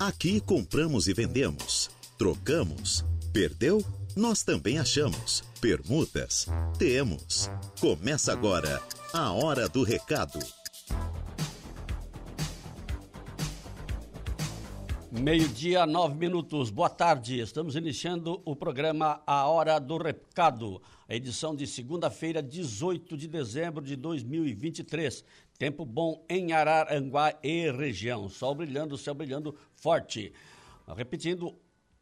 Aqui compramos e vendemos, trocamos, perdeu? Nós também achamos. Permutas? Temos. Começa agora a Hora do Recado. Meio-dia, nove minutos. Boa tarde. Estamos iniciando o programa A Hora do Recado, a edição de segunda-feira, 18 de dezembro de 2023. Tempo bom em Araranguá e região. Sol brilhando, céu brilhando forte. Repetindo,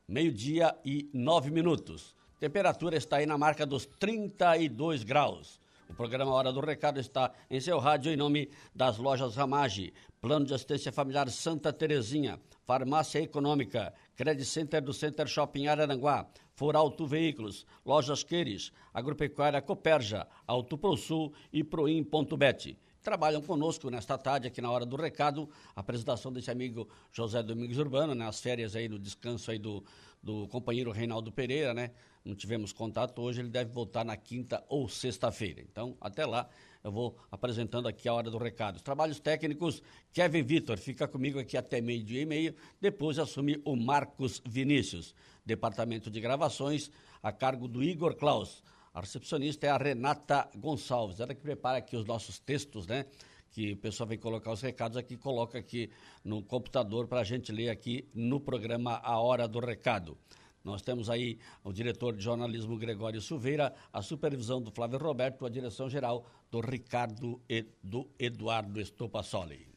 meio-dia e nove minutos. Temperatura está aí na marca dos 32 graus. O programa Hora do Recado está em seu rádio em nome das lojas Ramage, Plano de Assistência Familiar Santa Terezinha, Farmácia Econômica, Credit Center do Center Shopping Araranguá, For Auto Veículos, Lojas Queires, Agropecuária Coperja, Auto Pro Sul e Proim.bet trabalham conosco nesta tarde, aqui na hora do recado, a apresentação desse amigo José Domingos Urbano, né, as férias aí, no descanso aí do, do companheiro Reinaldo Pereira, né? Não tivemos contato hoje, ele deve voltar na quinta ou sexta-feira. Então, até lá, eu vou apresentando aqui a hora do recado. Os trabalhos técnicos, Kevin Vitor, fica comigo aqui até meio-dia e meio, depois assume o Marcos Vinícius. Departamento de gravações, a cargo do Igor Klaus. A recepcionista é a Renata Gonçalves, ela que prepara aqui os nossos textos, né? Que o pessoal vem colocar os recados aqui, coloca aqui no computador para a gente ler aqui no programa A Hora do Recado. Nós temos aí o diretor de jornalismo Gregório Silveira, a supervisão do Flávio Roberto, a direção geral do Ricardo e do Eduardo Estopassoli.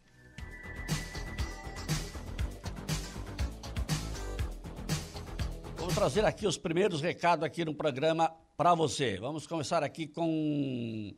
Vamos trazer aqui os primeiros recados aqui no programa para você. Vamos começar aqui com um,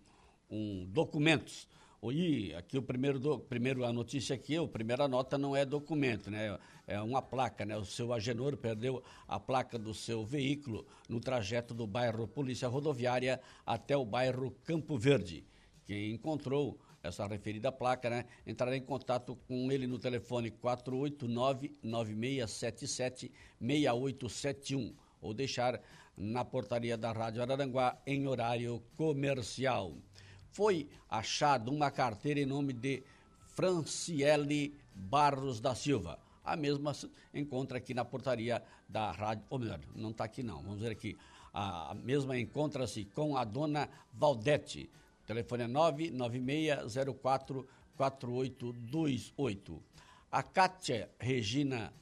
um documentos. E aqui o primeiro, do, primeiro a notícia aqui, a primeira nota não é documento, né? É uma placa, né? O seu Agenor perdeu a placa do seu veículo no trajeto do bairro Polícia Rodoviária até o bairro Campo Verde. Quem encontrou essa referida placa, né? Entrará em contato com ele no telefone 489 9677 6871 ou deixar na portaria da Rádio Araranguá em horário comercial. Foi achado uma carteira em nome de Franciele Barros da Silva. A mesma encontra aqui na portaria da rádio, ou melhor, não está aqui não, vamos ver aqui. A mesma encontra-se com a dona Valdete. Telefone é 99604 4828. A Kátia Regina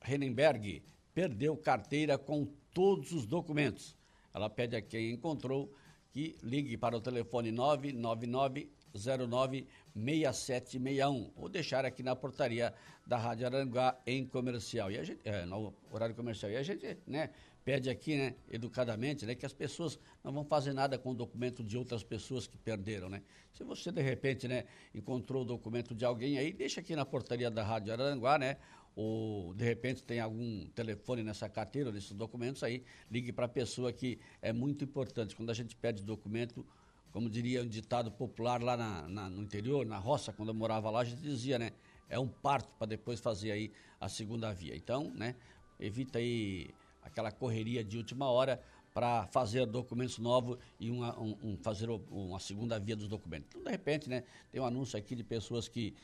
Renenberg perdeu carteira com todos os documentos. Ela pede a quem encontrou que ligue para o telefone 999096761 ou deixar aqui na portaria da Rádio Aranguá em comercial. E a gente, é, no horário comercial. E a gente, né, pede aqui, né, educadamente, né, que as pessoas não vão fazer nada com o documento de outras pessoas que perderam, né? Se você de repente, né, encontrou o documento de alguém aí, deixa aqui na portaria da Rádio Aranguá, né, ou de repente tem algum telefone nessa carteira, nesses documentos aí, ligue para a pessoa que é muito importante. Quando a gente pede documento, como diria um ditado popular lá na, na, no interior, na roça, quando eu morava lá, a gente dizia, né? É um parto para depois fazer aí a segunda via. Então, né? Evita aí aquela correria de última hora para fazer documentos novos e uma, um, um, fazer uma segunda via dos documentos. Então, de repente, né? Tem um anúncio aqui de pessoas que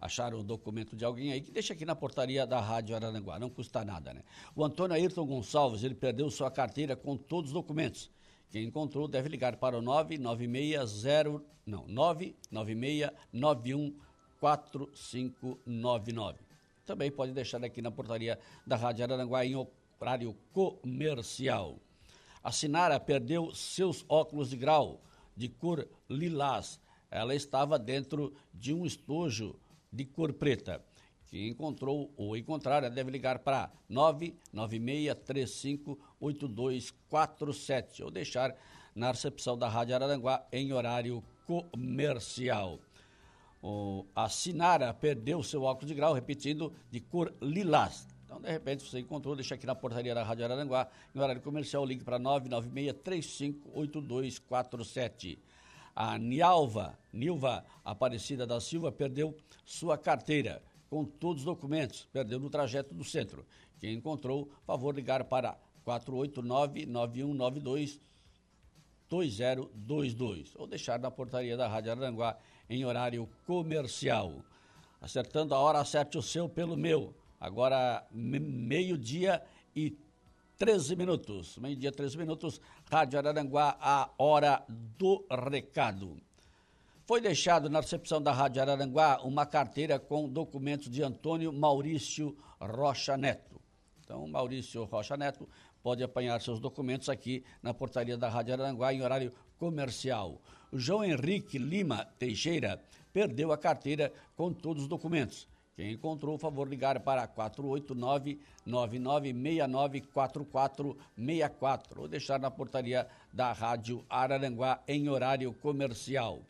acharam o documento de alguém aí, que deixa aqui na portaria da Rádio Araranguá, não custa nada, né? O Antônio Ayrton Gonçalves, ele perdeu sua carteira com todos os documentos. Quem encontrou deve ligar para o 9960, não, 996914599. Também pode deixar aqui na portaria da Rádio Araranguá em horário comercial. A Sinara perdeu seus óculos de grau de cor lilás. Ela estava dentro de um estojo de cor preta. Quem encontrou ou encontrar deve ligar para 996358247 ou deixar na recepção da Rádio Araranguá em horário comercial. O, a Sinara perdeu seu óculos de grau, repetindo, de cor lilás. Então, de repente, você encontrou, deixa aqui na portaria da Rádio Araranguá, em horário comercial, ligue para 996358247. A Nialva, Nilva Aparecida da Silva, perdeu sua carteira com todos os documentos, perdeu no trajeto do centro. Quem encontrou, favor ligar para 489-9192 2022 ou deixar na portaria da Rádio Aranguá em horário comercial. Acertando a hora, acerte o seu pelo meu. Agora, meio-dia e 13 minutos. Meio-dia, 13 minutos. Rádio Araranguá, a hora do recado. Foi deixado na recepção da Rádio Araranguá uma carteira com documentos de Antônio Maurício Rocha Neto. Então, Maurício Rocha Neto pode apanhar seus documentos aqui na portaria da Rádio Araranguá em horário comercial. João Henrique Lima Teixeira perdeu a carteira com todos os documentos. Quem encontrou, favor ligar para 489-9969-4464 ou deixar na portaria da Rádio Araranguá em horário comercial.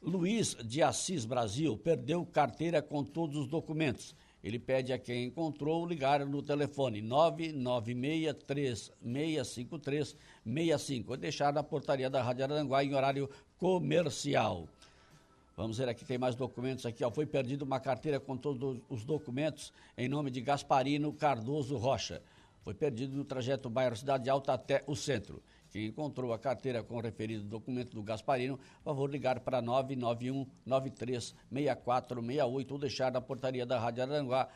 Luiz de Assis Brasil perdeu carteira com todos os documentos. Ele pede a quem encontrou ligar no telefone 996365365 ou deixar na portaria da Rádio Araranguá em horário comercial. Vamos ver aqui, tem mais documentos aqui. Ó. Foi perdido uma carteira com todos os documentos em nome de Gasparino Cardoso Rocha. Foi perdido no trajeto bairro Cidade Alta até o centro. Quem encontrou a carteira com o referido documento do Gasparino, favor ligar para 991 936468 ou deixar na portaria da Rádio Aranguá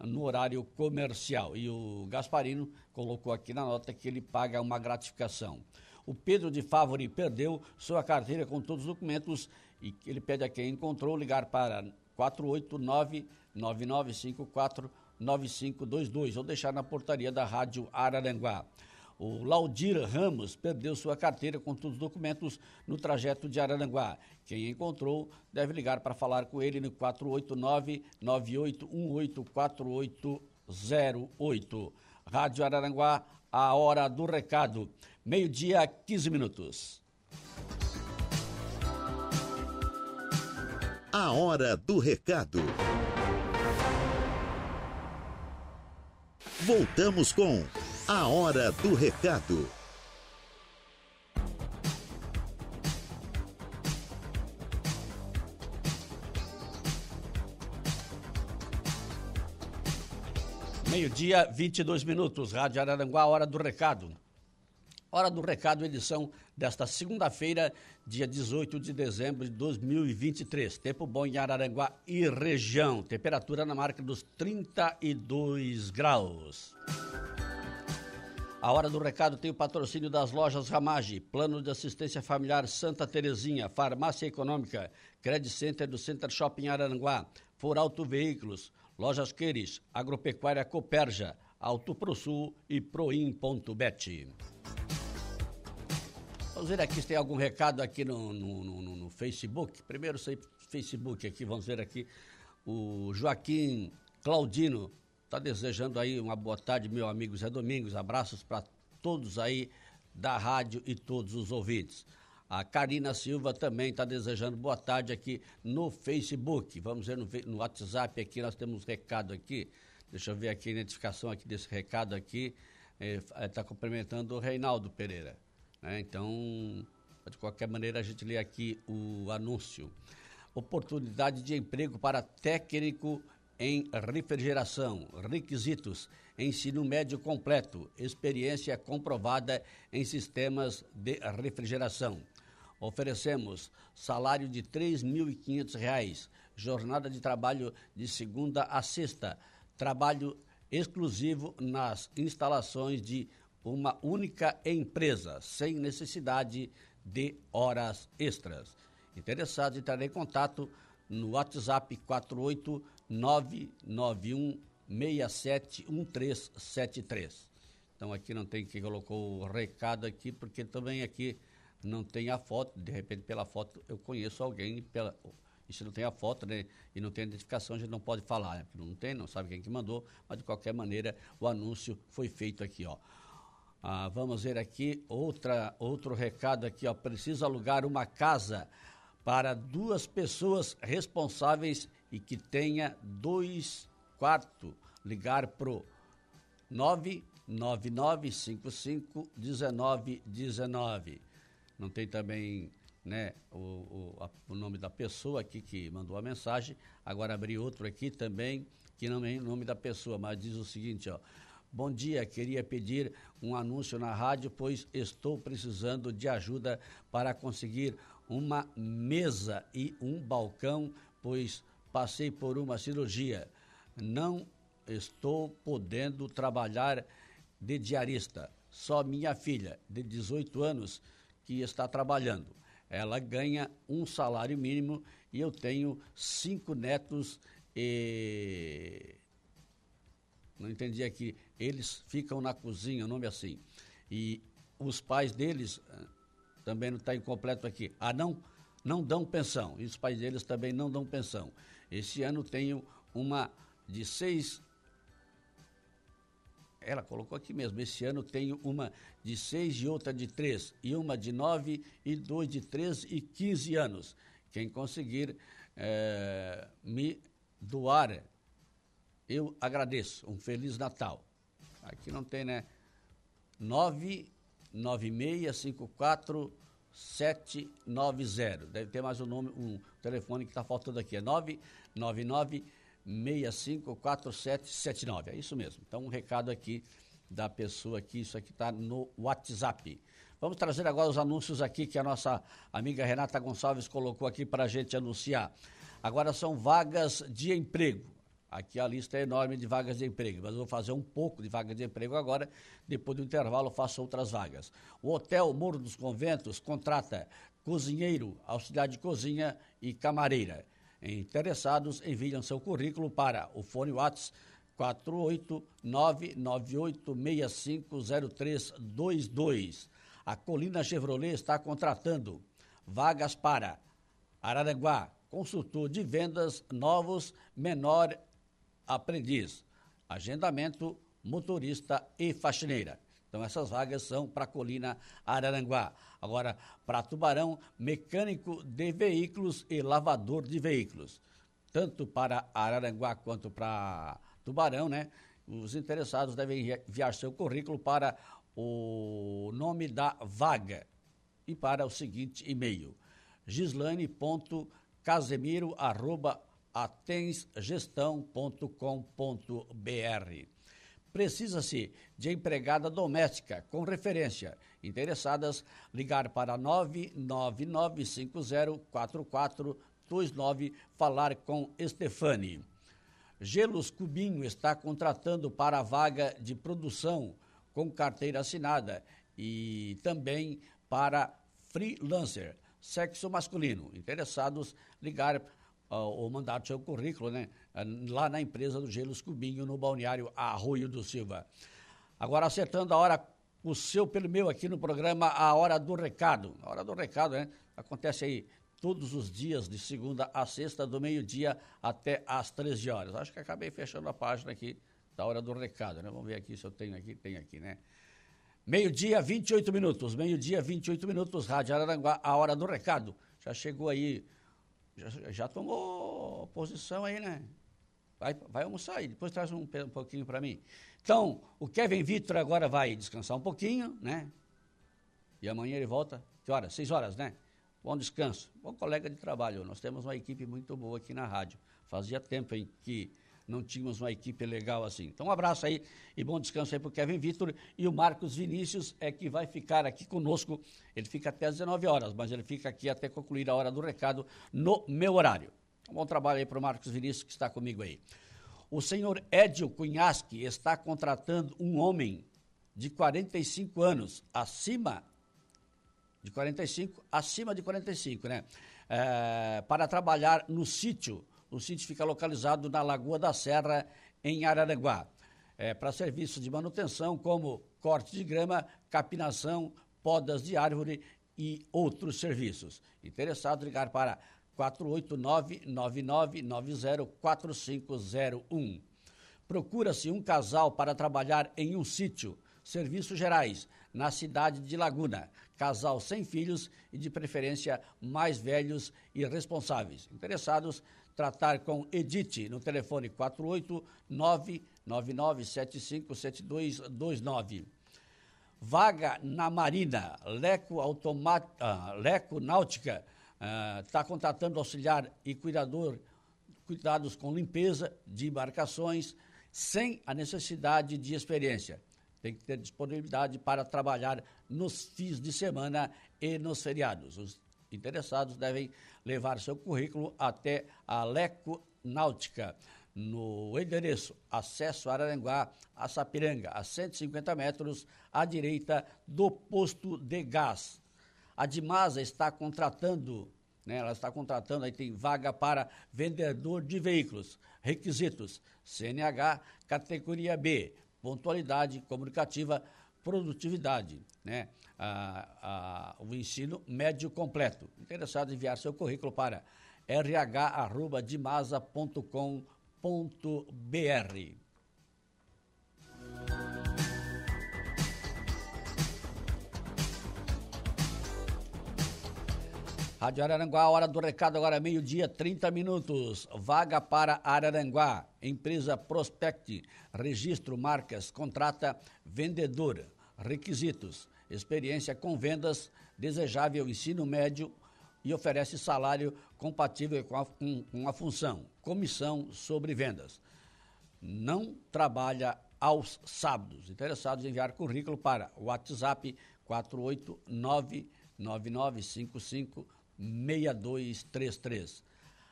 no horário comercial. E o Gasparino colocou aqui na nota que ele paga uma gratificação. O Pedro de Favori perdeu sua carteira com todos os documentos e ele pede a quem encontrou ligar para 489-9954-9522 ou deixar na portaria da Rádio Araranguá. O Laudir Ramos perdeu sua carteira com todos os documentos no trajeto de Araranguá. Quem encontrou deve ligar para falar com ele no 489-9818-4808. Rádio Araranguá, a hora do recado. Meio-dia, 15 minutos. A hora do recado. Voltamos com A Hora do Recado. Meio-dia, 22 minutos. Rádio Araranguá, Hora do Recado. Hora do Recado, edição desta segunda-feira, dia 18 de dezembro de 2023. Tempo bom em Araranguá e região. Temperatura na marca dos 32 graus. A hora do recado tem o patrocínio das lojas Ramage, Plano de Assistência Familiar Santa Terezinha, Farmácia Econômica, Credit Center do Center Shopping Araranguá, For Auto Veículos, Lojas Queires, Agropecuária Coperja, Auto ProSul e Proin.bet. Vamos ver aqui se tem algum recado aqui no, no, no, no Facebook. Primeiro, sei Facebook aqui, vamos ver aqui. O Joaquim Claudino está desejando aí uma boa tarde, meu amigo Zé Domingos. Abraços para todos aí da rádio e todos os ouvintes. A Karina Silva também está desejando boa tarde aqui no Facebook. Vamos ver no, no, WhatsApp aqui, nós temos recado aqui. Deixa eu ver aqui a identificação aqui desse recado aqui. Está é, é, cumprimentando o Reinaldo Pereira. Né? Então, de qualquer maneira, a gente lê aqui o anúncio. Oportunidade de emprego para técnico em refrigeração. Requisitos: ensino médio completo, experiência comprovada em sistemas de refrigeração. Oferecemos salário de R$ 3.500, jornada de trabalho de segunda a sexta, trabalho exclusivo nas instalações de uma única empresa, sem necessidade de horas extras. Interessados entrarem em contato no WhatsApp 48991671373. Então aqui não tem quem colocou o recado aqui, porque também aqui não tem a foto, de repente pela foto eu conheço alguém, pela, e se não tem a foto né, e não tem identificação, a gente não pode falar, né, não tem, não sabe quem que mandou, mas de qualquer maneira o anúncio foi feito aqui, ó. Ah, vamos ver aqui outra, outro recado aqui, ó. Precisa alugar uma casa para duas pessoas responsáveis e que tenha dois quartos. Ligar pro 999551919. Não tem também né, o, o, a, o, nome da pessoa aqui que mandou a mensagem. Agora abri outro aqui também, que não é o nome da pessoa, mas diz o seguinte, ó. Bom dia, queria pedir um anúncio na rádio, pois estou precisando de ajuda para conseguir uma mesa e um balcão, pois passei por uma cirurgia. não estou podendo trabalhar de diarista. Só minha filha, de 18 anos, que está trabalhando. Ela ganha um salário mínimo e eu tenho cinco netos e. Não entendi aqui. Eles ficam na cozinha, o nome é assim. E os pais deles ah, também não está incompleto aqui. Ah, não, não dão pensão. E os pais deles também não dão pensão. Esse ano tenho uma de seis. Ela colocou aqui mesmo. Esse ano tenho uma de seis e outra de três. E uma de nove e dois de três e quinze anos. Quem conseguir é, me doar, eu agradeço. Um Feliz Natal. Aqui não tem, né? 99654 790. Deve ter mais um nome, um telefone que está faltando aqui. É 999 654779. É isso mesmo. Então, um recado aqui da pessoa aqui, isso aqui está no WhatsApp. Vamos trazer agora os anúncios aqui que a nossa amiga Renata Gonçalves colocou aqui para a gente anunciar. Agora são vagas de emprego. Aqui a lista é enorme de vagas de emprego, mas eu vou fazer um pouco de vagas de emprego agora. Depois do intervalo, faço outras vagas. O Hotel Muro dos Conventos contrata cozinheiro, auxiliar de cozinha e camareira. Interessados, enviam seu currículo para o fone WhatsApp 48998650322. A Colina Chevrolet está contratando vagas para Araranguá, consultor de vendas novos, menor aprendiz, agendamento, motorista e faxineira. Então, essas vagas são para Colina Araranguá. Agora, para Tubarão, mecânico de veículos e lavador de veículos. Tanto para Araranguá quanto para Tubarão, né? Os interessados devem enviar seu currículo para o nome da vaga e para o seguinte e-mail: gislaine.casemiro.com atensgestão.com.br. Precisa-se de empregada doméstica com referência. Interessadas, ligar para 999504429, falar com Stefani. Gelos Cubinho está contratando para a vaga de produção com carteira assinada e também para freelancer, sexo masculino. Interessados, ligar ou mandar seu currículo, né? Lá na empresa do Gelos Cubinho, no balneário Arroio do Silva. Agora, acertando a hora, o seu pelo meu aqui no programa A Hora do Recado. A Hora do Recado, né? Acontece aí todos os dias, de segunda a sexta, do meio-dia até às 13 horas. Acho que acabei fechando a página aqui da Hora do Recado, né? Vamos ver aqui se eu tenho aqui, tem aqui, né? Meio-dia, 28 minutos. Meio-dia, 28 minutos, Rádio Araranguá, A Hora do Recado. Já chegou aí já, já tomou posição aí, né? Vai, vai almoçar aí, depois traz um, um pouquinho para mim. Então, o Kevin Vitor agora vai descansar um pouquinho, né? E amanhã ele volta, que horas? Seis horas, né? Bom descanso. Bom colega de trabalho. Nós temos uma equipe muito boa aqui na rádio. Fazia tempo em que não tínhamos uma equipe legal assim. Então, um abraço aí e bom descanso aí para o Kevin Vitor. E o Marcos Vinícius é que vai ficar aqui conosco. Ele fica até às 19 horas, mas ele fica aqui até concluir a hora do recado no meu horário. Um bom trabalho aí para o Marcos Vinícius que está comigo aí. O senhor Edio Cunhasque está contratando um homem de 45 anos, acima de 45, acima de 45, né? É, para trabalhar no sítio o sítio fica localizado na Lagoa da Serra, em Araranguá. É, para serviços de manutenção, como corte de grama, capinação, podas de árvore e outros serviços. Interessado, ligar para 489-9990-4501. Procura-se um casal para trabalhar em um sítio, serviços gerais, na cidade de Laguna. Casal sem filhos e, de preferência, mais velhos e responsáveis. Interessados, tratar com Edith no telefone 48999757229. Vaga na Marina, Leco, Automat, uh, Leco Náutica está ah, contratando auxiliar e cuidador, cuidados com limpeza de embarcações sem a necessidade de experiência. Tem que ter disponibilidade para trabalhar nos fins de semana e nos feriados. Os interessados devem levar seu currículo até a Leco Náutica no endereço acesso Araranguá a Sapiranga, a 150 metros à direita do posto de gás. A Dimasa está contratando, né, ela está contratando, aí tem vaga para vendedor de veículos. Requisitos: CNH, categoria B, pontualidade comunicativa, produtividade, né? A, a, o ensino médio completo. Interessado em enviar seu currículo para rh.dimasa.com.br. Rádio Araranguá, hora do recado agora, meio-dia, 30 minutos. Vaga para Araranguá. Empresa Prospect. Registro marcas. Contrata vendedora. Requisitos: experiência com vendas, desejável ensino médio e oferece salário compatível com a, com, com a função. Comissão sobre vendas. Não trabalha aos sábados. Interessados em enviar currículo para WhatsApp 489 9955 6233.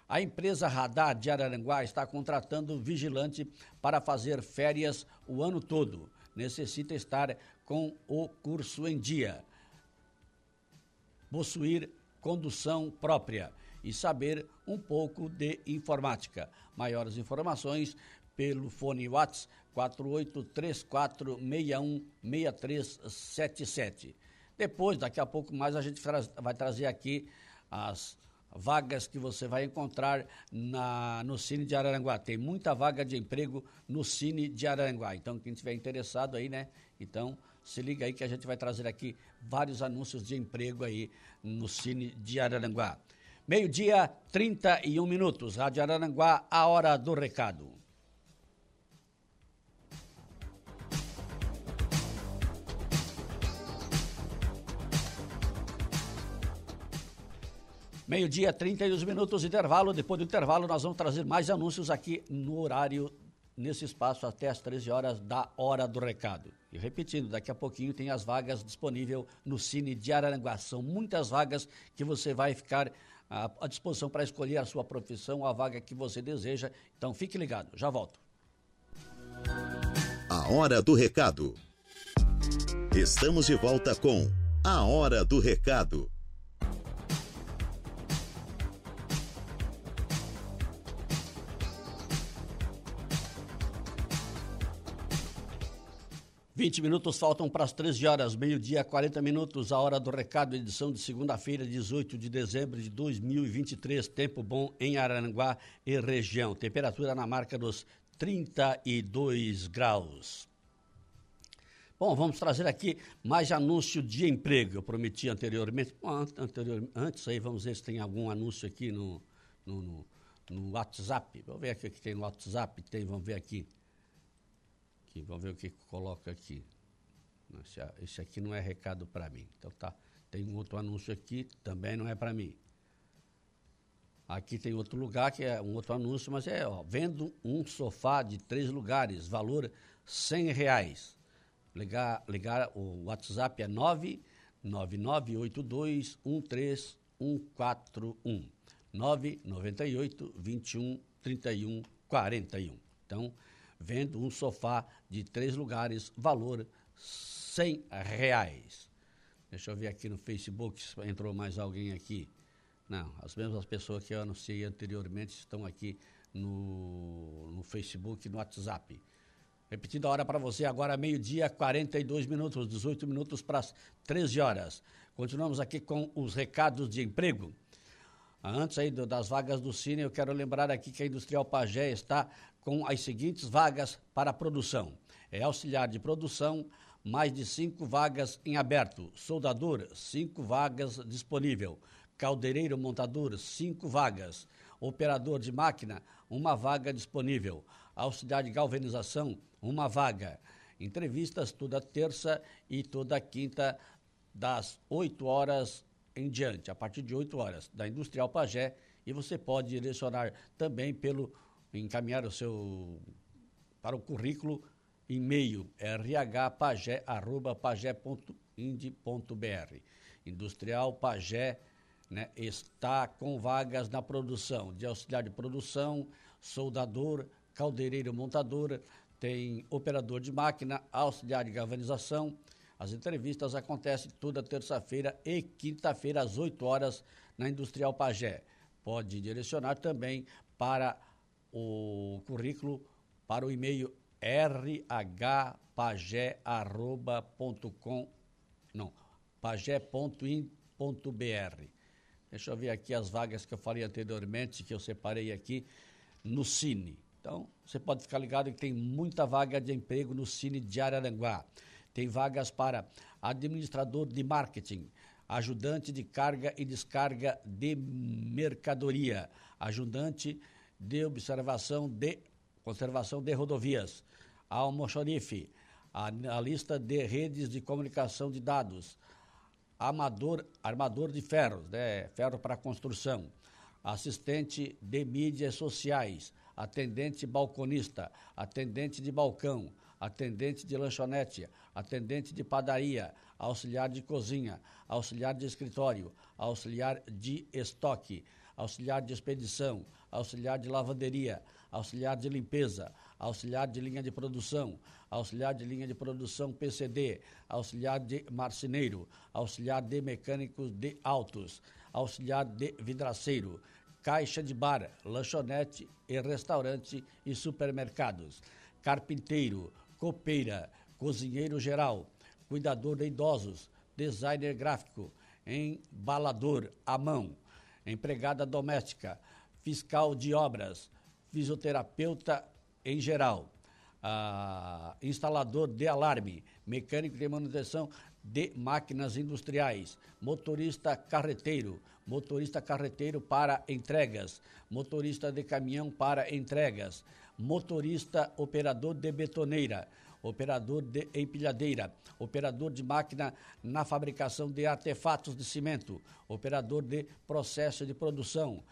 A empresa Radar de Araranguá está contratando vigilante para fazer férias o ano todo. Necessita estar com o curso em dia, possuir condução própria e saber um pouco de informática. Maiores informações pelo fone WhatsApp 4834616377. Depois, daqui a pouco mais, a gente vai trazer aqui as vagas que você vai encontrar na, no Cine de Araranguá. Tem muita vaga de emprego no Cine de Araranguá. Então, quem estiver interessado aí, né? Então, se liga aí que a gente vai trazer aqui vários anúncios de emprego aí no Cine de Araranguá. Meio-dia, 31 minutos. Rádio Araranguá, a hora do recado. Meio-dia, 32 minutos intervalo. Depois do intervalo, nós vamos trazer mais anúncios aqui no horário, nesse espaço, até as 13 horas da hora do recado. E repetindo, daqui a pouquinho tem as vagas disponíveis no Cine de Araranguá. São muitas vagas que você vai ficar à, à disposição para escolher a sua profissão, a vaga que você deseja. Então fique ligado, já volto. A hora do recado. Estamos de volta com A Hora do Recado. 20 minutos faltam para as 13 horas, meio-dia, 40 minutos, a hora do recado, edição de segunda-feira, 18 de dezembro de 2023. Tempo bom em Aranguá e região. Temperatura na marca dos 32 graus. Bom, vamos trazer aqui mais anúncio de emprego. Eu prometi anteriormente. Anterior, antes aí, vamos ver se tem algum anúncio aqui no, no, no, no WhatsApp. Vamos ver aqui o que tem no WhatsApp. Tem, vamos ver aqui aqui, vamos ver o que coloca aqui. Esse, aqui não é recado para mim. Então tá, tem um outro anúncio aqui, também não é para mim. Aqui tem outro lugar que é um outro anúncio, mas é, ó, vendo um sofá de três lugares, valor cem reais. Ligar, ligar o WhatsApp é 999821341. 998 21 31 41. Então, vendo um sofá de três lugares, valor cem reais. Deixa eu ver aqui no Facebook se entrou mais alguém aqui. Não, as mesmas pessoas que eu anunciei anteriormente estão aqui no, no Facebook e no WhatsApp. Repetindo a hora para você, agora meio-dia, 42 minutos, 18 minutos para as 13 horas. Continuamos aqui com os recados de emprego. Antes aí das vagas do Cine, eu quero lembrar aqui que a Industrial Pagé está com as seguintes vagas para produção. É auxiliar de produção, mais de cinco vagas em aberto. Soldador, cinco vagas disponível. Caldeireiro montador, cinco vagas. Operador de máquina, uma vaga disponível. Auxiliar de galvanização, uma vaga. Entrevistas toda terça e toda quinta, das 8 horas em diante, a partir de 8 horas, da Industrial Pagé. E você pode direcionar também pelo encaminhar o seu para o currículo e-mail rhpagé@pagé.ind.br. Industrial Pagé né, está com vagas na produção de auxiliar de produção, soldador, caldeireiro montadora, tem operador de máquina, auxiliar de galvanização. As entrevistas acontecem toda terça-feira e quinta-feira, às 8 horas, na Industrial Pagé. Pode direcionar também para o currículo, para o e-mail rhpagé.com, não, pagé.in.br. Deixa eu ver aqui as vagas que eu falei anteriormente, que eu separei aqui no Cine. Então, você pode ficar ligado que tem muita vaga de emprego no Cine de Araranguá. Tem vagas para administrador de marketing, ajudante de carga e descarga de mercadoria, ajudante de observação de conservação de rodovias, almoxorife, a, a lista de redes de comunicação de dados, amador, armador de ferros, né, ferro para construção, assistente de mídias sociais, atendente balconista, atendente de balcão, atendente de lanchonete, atendente de padaria, auxiliar de cozinha, auxiliar de escritório, auxiliar de estoque, auxiliar de expedição, auxiliar de lavanderia, auxiliar de limpeza, auxiliar de linha de produção, auxiliar de linha de produção PCD, auxiliar de marceneiro, auxiliar de mecânicos de autos, auxiliar de vidraceiro, caixa de bar, lanchonete e restaurante e supermercados, carpinteiro, copeira, cozinheiro geral, cuidador de idosos, designer gráfico, embalador à mão, empregada doméstica, fiscal de obras, fisioterapeuta em geral, ah, instalador de alarme, mecânico de manutenção de máquinas industriais, motorista carreteiro, motorista carreteiro para entregas, motorista de caminhão para entregas, motorista operador de betoneira, operador de empilhadeira, operador de máquina na fabricação de artefatos de cimento, operador de processo de produção,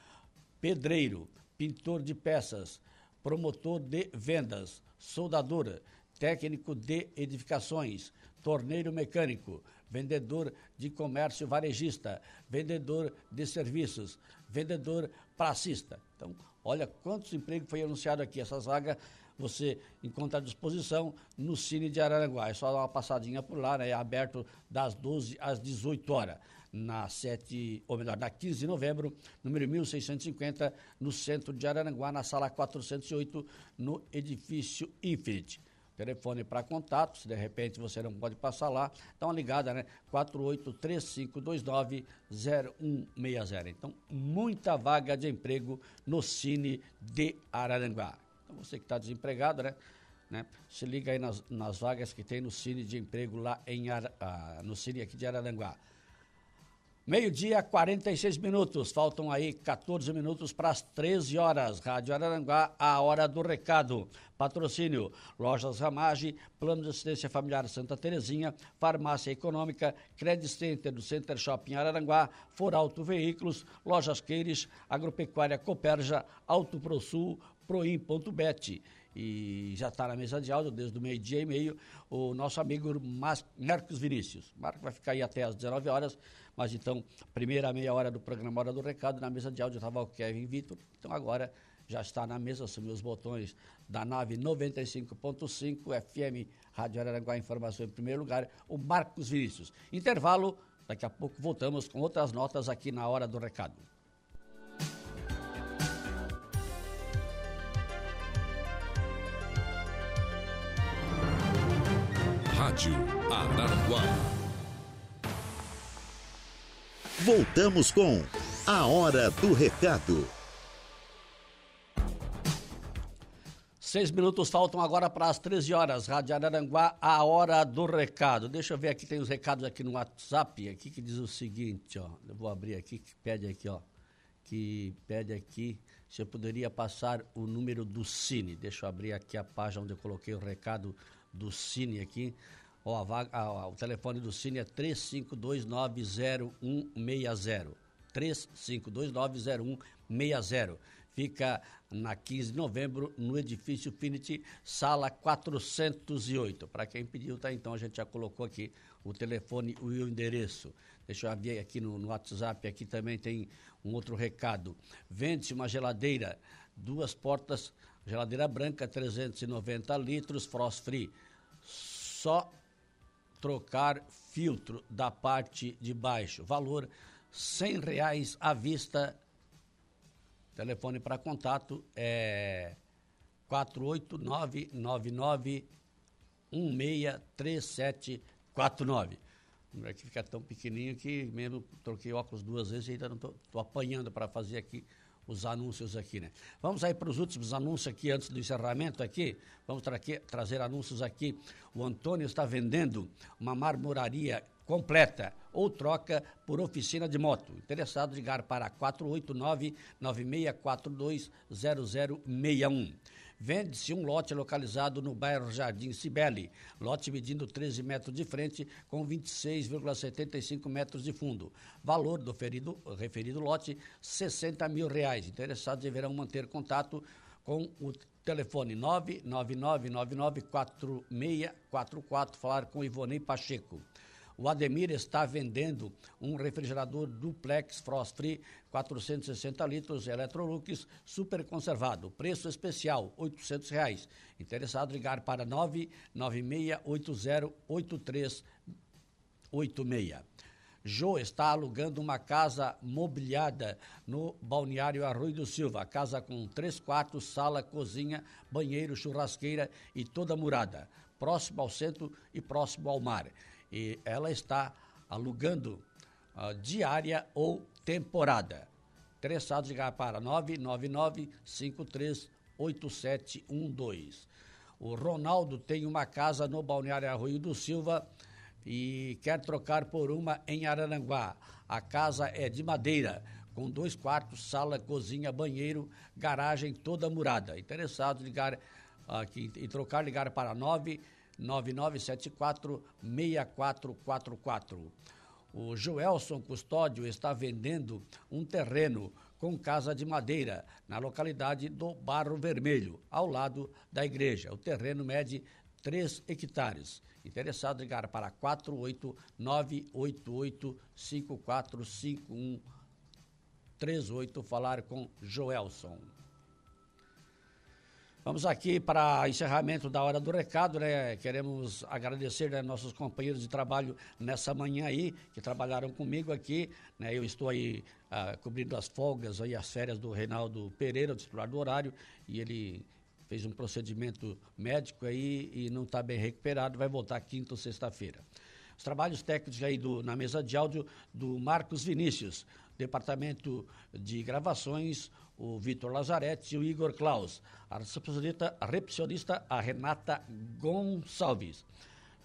pedreiro, pintor de peças, promotor de vendas, soldador, técnico de edificações, torneiro mecânico, vendedor de comércio varejista, vendedor de serviços, vendedor pracista. Então, olha quantos empregos foi anunciado aqui. Essas vagas você encontra à disposição no Cine de Araranguá. É só dar uma passadinha por lá, né? É aberto das 12 às 18 horas na 7, ou melhor, na 15 de novembro, número 1650, no centro de Araranguá, na sala 408, no edifício Infinite. Telefone para contato, se de repente você não pode passar lá, dá uma ligada, né? 4835290160. Então, muita vaga de emprego no Cine de Araranguá. Então, você que está desempregado, né? né? Se liga aí nas, nas, vagas que tem no Cine de Emprego lá em, ah, no Cine aqui de Araranguá. Meio-dia, 46 minutos. Faltam aí 14 minutos para as 13 horas. Rádio Araranguá, a hora do recado. Patrocínio: Lojas Ramage, Plano de Assistência Familiar Santa Terezinha, Farmácia Econômica, Credit Center do Center Shopping Araranguá, Foralto Veículos, Lojas Queires, Agropecuária Coperja, Auto ProSul, Proim.bet e já está na mesa de áudio desde o meio-dia e meio, o nosso amigo Marcos Vinícius. Marcos vai ficar aí até às 19 horas, mas então, primeira meia hora do programa Hora do Recado, na mesa de áudio estava o Kevin Vitor, então agora já está na mesa, assumiu os botões da nave 95.5 FM Rádio Araranguá Informação em primeiro lugar, o Marcos Vinícius. Intervalo, daqui a pouco voltamos com outras notas aqui na Hora do Recado. Rádio Araranguá. Voltamos com A Hora do Recado. Seis minutos faltam agora para as 13 horas. Rádio Araranguá, a hora do recado. Deixa eu ver aqui, tem os recados aqui no WhatsApp, aqui que diz o seguinte, ó. Eu vou abrir aqui, que pede aqui, ó. Que pede aqui se eu poderia passar o número do Cine. Deixa eu abrir aqui a página onde eu coloquei o recado do Cine aqui. Ó, a vaga, a, o telefone do Cine é 35290160. 35290160. Fica na 15 de novembro, no edifício Finity, sala 408. Para quem pediu, tá? Então a gente já colocou aqui o telefone e o endereço. Deixa eu ver aqui no, no WhatsApp, aqui também tem um outro recado. Vende-se uma geladeira, duas portas Geladeira branca 390 litros, frost free. Só trocar filtro da parte de baixo. Valor cem reais à vista. Telefone para contato é 489-99163749. Não é que fica tão pequenininho que mesmo troquei óculos duas vezes e ainda não estou apanhando para fazer aqui os anúncios aqui, né? Vamos aí para os últimos anúncios aqui antes do encerramento aqui. Vamos tra trazer anúncios aqui. O Antônio está vendendo uma marmoraria completa ou troca por oficina de moto. Interessado ligar para 489 9642 0061. Vende-se um lote localizado no bairro Jardim Cibele, lote medindo 13 metros de frente com 26,75 metros de fundo. Valor do ferido, referido lote, 60 mil reais. Interessados deverão manter contato com o telefone 999994644, falar com Ivonei Pacheco. O Ademir está vendendo um refrigerador duplex Frost Free 460 litros Electrolux super conservado. Preço especial 800 reais. Interessado ligar para 996808386. Jô está alugando uma casa mobiliada no balneário Arroio do Silva. Casa com três quartos, sala, cozinha, banheiro, churrasqueira e toda murada. Próximo ao centro e próximo ao mar e ela está alugando uh, diária ou temporada. Interessados ligar para 999-538712. O Ronaldo tem uma casa no Balneário Arroio do Silva e quer trocar por uma em Araranguá. A casa é de madeira, com dois quartos, sala, cozinha, banheiro, garagem toda murada. Interessados ligar aqui e trocar, ligar para 9 9974-6444. O Joelson Custódio está vendendo um terreno com casa de madeira na localidade do Barro Vermelho, ao lado da igreja. O terreno mede 3 hectares. Interessado ligar para 48988545138 falar com Joelson. Vamos aqui para encerramento da hora do recado, né? Queremos agradecer né, nossos companheiros de trabalho nessa manhã aí, que trabalharam comigo aqui, né? Eu estou aí ah, cobrindo as folgas aí, as férias do Reinaldo Pereira, o titular do horário, e ele fez um procedimento médico aí e não está bem recuperado, vai voltar quinta ou sexta-feira. Os trabalhos técnicos aí do, na mesa de áudio do Marcos Vinícius, departamento de gravações, o Vitor Lazarete e o Igor Klaus. A recepcionista, a recepcionista, a Renata Gonçalves.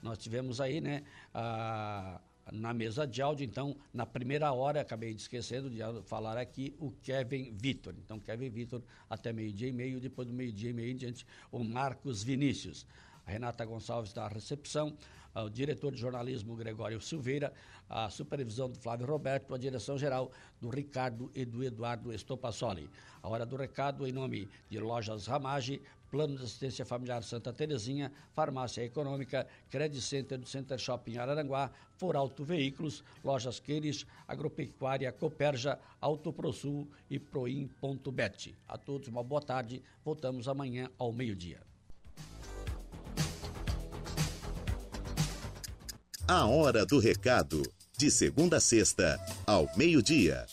Nós tivemos aí, né, a, na mesa de áudio, então, na primeira hora, acabei esquecendo de falar aqui, o Kevin Vitor. Então, Kevin Vitor até meio-dia e meio, depois do meio-dia e meio em diante, o Marcos Vinícius. Renata Gonçalves da recepção, o diretor de jornalismo Gregório Silveira, a supervisão do Flávio Roberto, a direção geral do Ricardo e do Eduardo Estopassoli. A hora do recado em nome de Lojas Ramage, Plano de Assistência Familiar Santa Terezinha, Farmácia Econômica, Credit Center do Center Shopping Araranguá, Foralto Veículos, Lojas Queires, Agropecuária Coperja, Auto ProSul e Proim.bet. A todos uma boa tarde. Voltamos amanhã ao meio-dia. A Hora do Recado. De segunda a sexta, ao meio-dia.